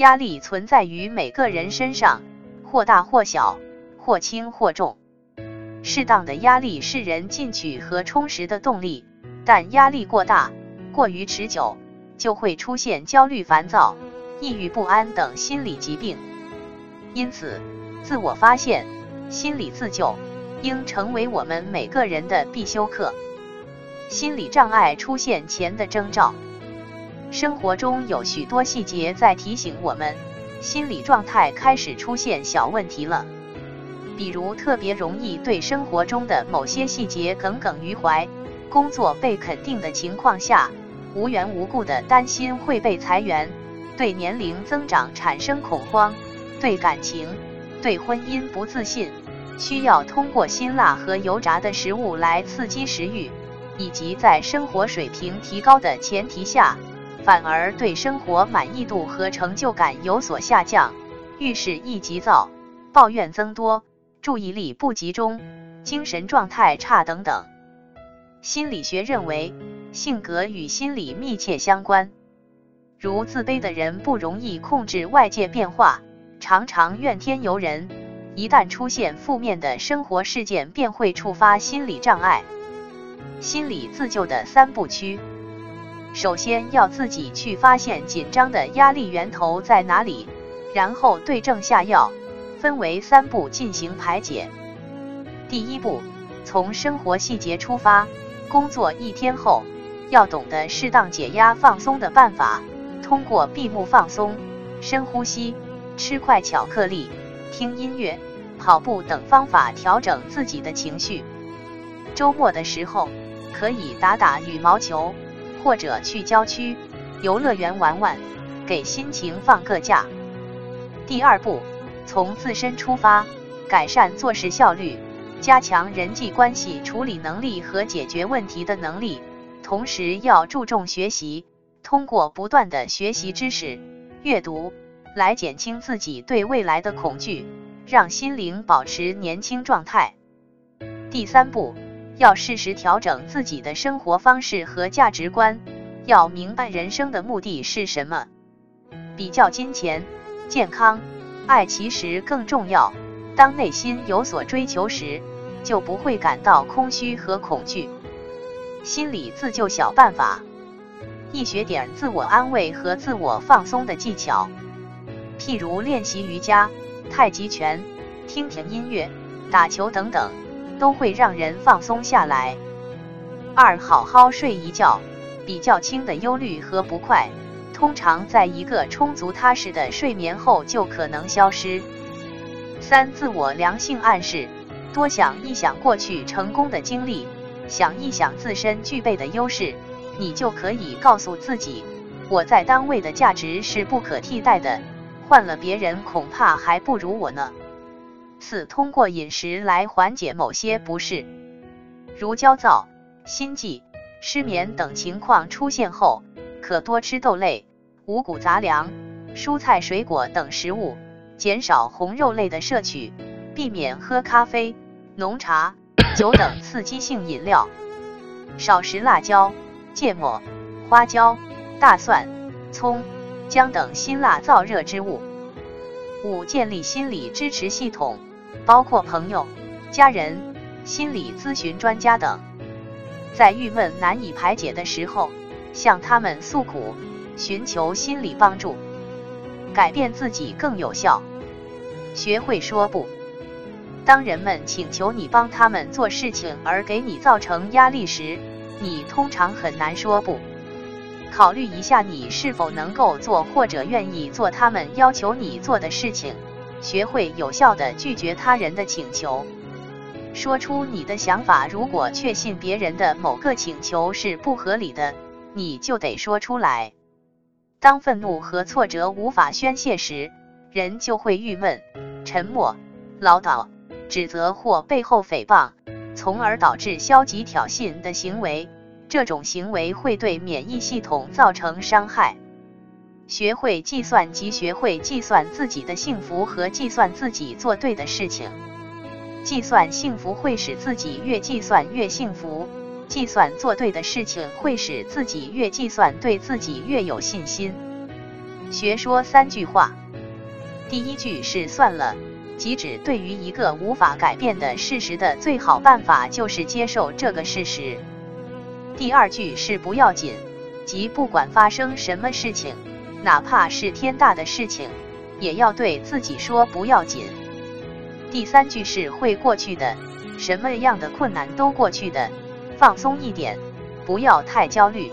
压力存在于每个人身上，或大或小，或轻或重。适当的压力是人进取和充实的动力，但压力过大、过于持久，就会出现焦虑、烦躁、抑郁不安等心理疾病。因此，自我发现、心理自救应成为我们每个人的必修课。心理障碍出现前的征兆，生活中有许多细节在提醒我们，心理状态开始出现小问题了。比如，特别容易对生活中的某些细节耿耿于怀；工作被肯定的情况下，无缘无故的担心会被裁员；对年龄增长产生恐慌。对感情、对婚姻不自信，需要通过辛辣和油炸的食物来刺激食欲，以及在生活水平提高的前提下，反而对生活满意度和成就感有所下降，遇事易急躁、抱怨增多、注意力不集中、精神状态差等等。心理学认为，性格与心理密切相关，如自卑的人不容易控制外界变化。常常怨天尤人，一旦出现负面的生活事件，便会触发心理障碍。心理自救的三部曲：首先要自己去发现紧张的压力源头在哪里，然后对症下药，分为三步进行排解。第一步，从生活细节出发，工作一天后，要懂得适当解压放松的办法，通过闭目放松、深呼吸。吃块巧克力、听音乐、跑步等方法调整自己的情绪。周末的时候可以打打羽毛球，或者去郊区游乐园玩玩，给心情放个假。第二步，从自身出发，改善做事效率，加强人际关系处理能力和解决问题的能力，同时要注重学习，通过不断的学习知识、阅读。来减轻自己对未来的恐惧，让心灵保持年轻状态。第三步，要适时调整自己的生活方式和价值观，要明白人生的目的是什么。比较金钱、健康、爱其实更重要。当内心有所追求时，就不会感到空虚和恐惧。心理自救小办法：一学点自我安慰和自我放松的技巧。譬如练习瑜伽、太极拳、听听音乐、打球等等，都会让人放松下来。二、好好睡一觉，比较轻的忧虑和不快，通常在一个充足踏实的睡眠后就可能消失。三、自我良性暗示，多想一想过去成功的经历，想一想自身具备的优势，你就可以告诉自己，我在单位的价值是不可替代的。换了别人，恐怕还不如我呢。四、通过饮食来缓解某些不适，如焦躁、心悸、失眠等情况出现后，可多吃豆类、五谷杂粮、蔬菜水果等食物，减少红肉类的摄取，避免喝咖啡、浓茶、酒等刺激性饮料，少食辣椒、芥末、花椒、大蒜、葱。姜等辛辣燥热之物。五、建立心理支持系统，包括朋友、家人、心理咨询专家等。在郁闷难以排解的时候，向他们诉苦，寻求心理帮助，改变自己更有效。学会说不。当人们请求你帮他们做事情而给你造成压力时，你通常很难说不。考虑一下，你是否能够做或者愿意做他们要求你做的事情。学会有效的拒绝他人的请求，说出你的想法。如果确信别人的某个请求是不合理的，你就得说出来。当愤怒和挫折无法宣泄时，人就会郁闷、沉默、唠叨、指责或背后诽谤，从而导致消极挑衅的行为。这种行为会对免疫系统造成伤害。学会计算及学会计算自己的幸福和计算自己做对的事情。计算幸福会使自己越计算越幸福，计算做对的事情会使自己越计算对自己越有信心。学说三句话。第一句是算了，即指对于一个无法改变的事实的最好办法就是接受这个事实。第二句是不要紧，即不管发生什么事情，哪怕是天大的事情，也要对自己说不要紧。第三句是会过去的，什么样的困难都过去的，放松一点，不要太焦虑。